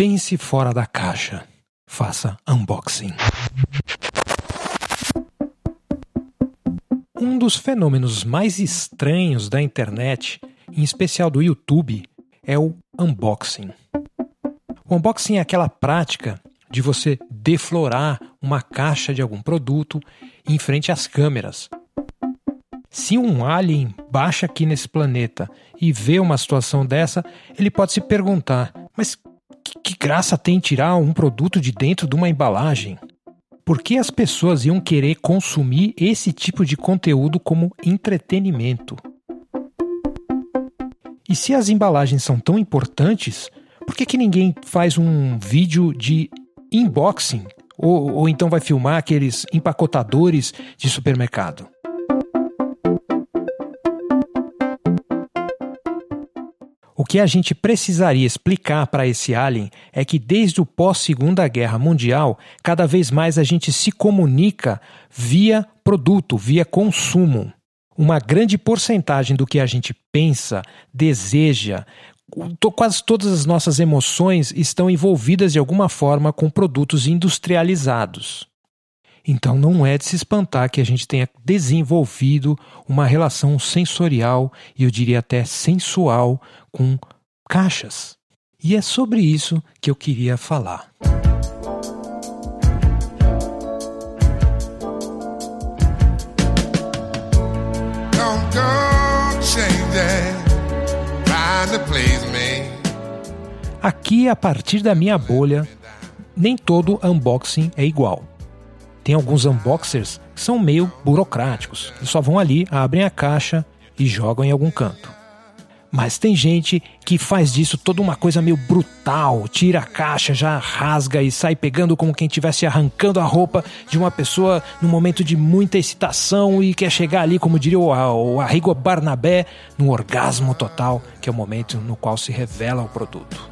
Pense fora da caixa. Faça unboxing. Um dos fenômenos mais estranhos da internet, em especial do YouTube, é o unboxing. O unboxing é aquela prática de você deflorar uma caixa de algum produto em frente às câmeras. Se um alien baixa aqui nesse planeta e vê uma situação dessa, ele pode se perguntar: mas que, graça tem tirar um produto de dentro de uma embalagem? Por que as pessoas iam querer consumir esse tipo de conteúdo como entretenimento? E se as embalagens são tão importantes, por que, que ninguém faz um vídeo de unboxing? Ou, ou então vai filmar aqueles empacotadores de supermercado? Que a gente precisaria explicar para esse alien é que desde o pós-Segunda Guerra Mundial, cada vez mais a gente se comunica via produto, via consumo. Uma grande porcentagem do que a gente pensa, deseja, quase todas as nossas emoções estão envolvidas de alguma forma com produtos industrializados. Então não é de se espantar que a gente tenha desenvolvido uma relação sensorial e eu diria até sensual com caixas. E é sobre isso que eu queria falar. Aqui, a partir da minha bolha, nem todo unboxing é igual. Tem alguns unboxers que são meio burocráticos. Eles só vão ali, abrem a caixa e jogam em algum canto. Mas tem gente que faz disso toda uma coisa meio brutal, tira a caixa, já rasga e sai pegando como quem estivesse arrancando a roupa de uma pessoa num momento de muita excitação e quer chegar ali, como diria o Arrigo Barnabé, num orgasmo total, que é o momento no qual se revela o produto.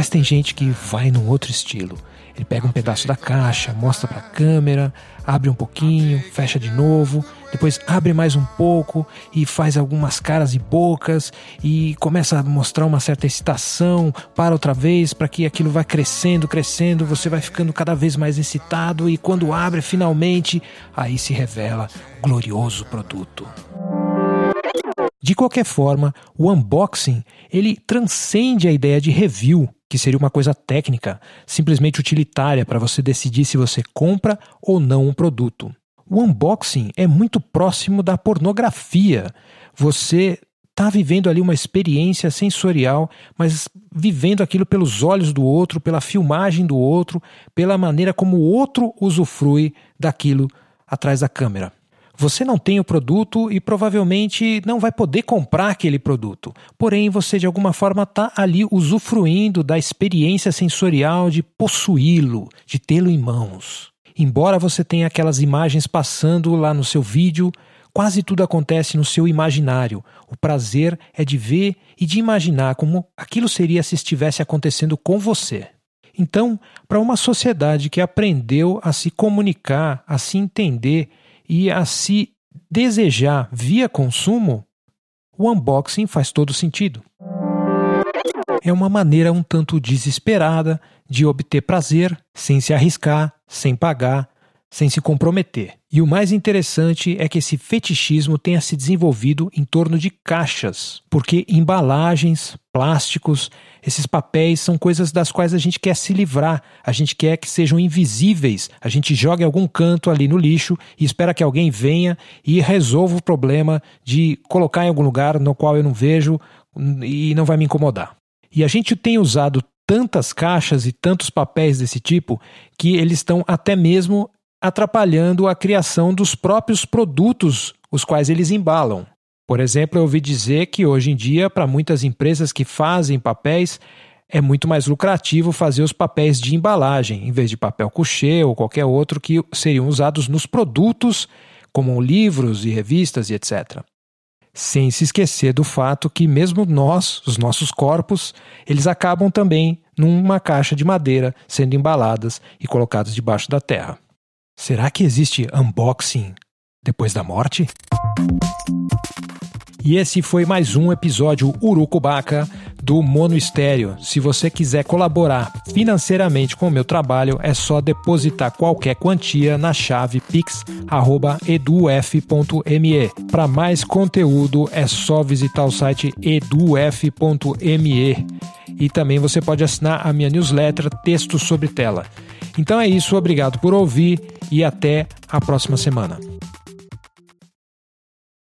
Mas tem gente que vai num outro estilo. Ele pega um pedaço da caixa, mostra para a câmera, abre um pouquinho, fecha de novo, depois abre mais um pouco e faz algumas caras e bocas e começa a mostrar uma certa excitação, para outra vez para que aquilo vá crescendo, crescendo, você vai ficando cada vez mais excitado e quando abre finalmente, aí se revela glorioso produto. De qualquer forma, o unboxing ele transcende a ideia de review, que seria uma coisa técnica, simplesmente utilitária para você decidir se você compra ou não um produto. O unboxing é muito próximo da pornografia. Você está vivendo ali uma experiência sensorial, mas vivendo aquilo pelos olhos do outro, pela filmagem do outro, pela maneira como o outro usufrui daquilo atrás da câmera. Você não tem o produto e provavelmente não vai poder comprar aquele produto. Porém, você de alguma forma está ali usufruindo da experiência sensorial de possuí-lo, de tê-lo em mãos. Embora você tenha aquelas imagens passando lá no seu vídeo, quase tudo acontece no seu imaginário. O prazer é de ver e de imaginar como aquilo seria se estivesse acontecendo com você. Então, para uma sociedade que aprendeu a se comunicar, a se entender e a se desejar via consumo, o unboxing faz todo sentido. É uma maneira um tanto desesperada de obter prazer sem se arriscar, sem pagar, sem se comprometer. E o mais interessante é que esse fetichismo tenha se desenvolvido em torno de caixas, porque embalagens, plásticos, esses papéis são coisas das quais a gente quer se livrar, a gente quer que sejam invisíveis, a gente joga em algum canto ali no lixo e espera que alguém venha e resolva o problema de colocar em algum lugar no qual eu não vejo e não vai me incomodar. E a gente tem usado tantas caixas e tantos papéis desse tipo que eles estão até mesmo atrapalhando a criação dos próprios produtos os quais eles embalam. Por exemplo, eu ouvi dizer que hoje em dia, para muitas empresas que fazem papéis, é muito mais lucrativo fazer os papéis de embalagem, em vez de papel couché ou qualquer outro que seriam usados nos produtos, como livros e revistas e etc. Sem se esquecer do fato que mesmo nós, os nossos corpos, eles acabam também numa caixa de madeira sendo embaladas e colocadas debaixo da terra. Será que existe unboxing depois da morte? E esse foi mais um episódio Urucubaca do Mono Estéreo. Se você quiser colaborar financeiramente com o meu trabalho, é só depositar qualquer quantia na chave pix@eduf.me. Para mais conteúdo é só visitar o site eduf.me. E também você pode assinar a minha newsletter Texto sobre Tela. Então é isso, obrigado por ouvir e até a próxima semana.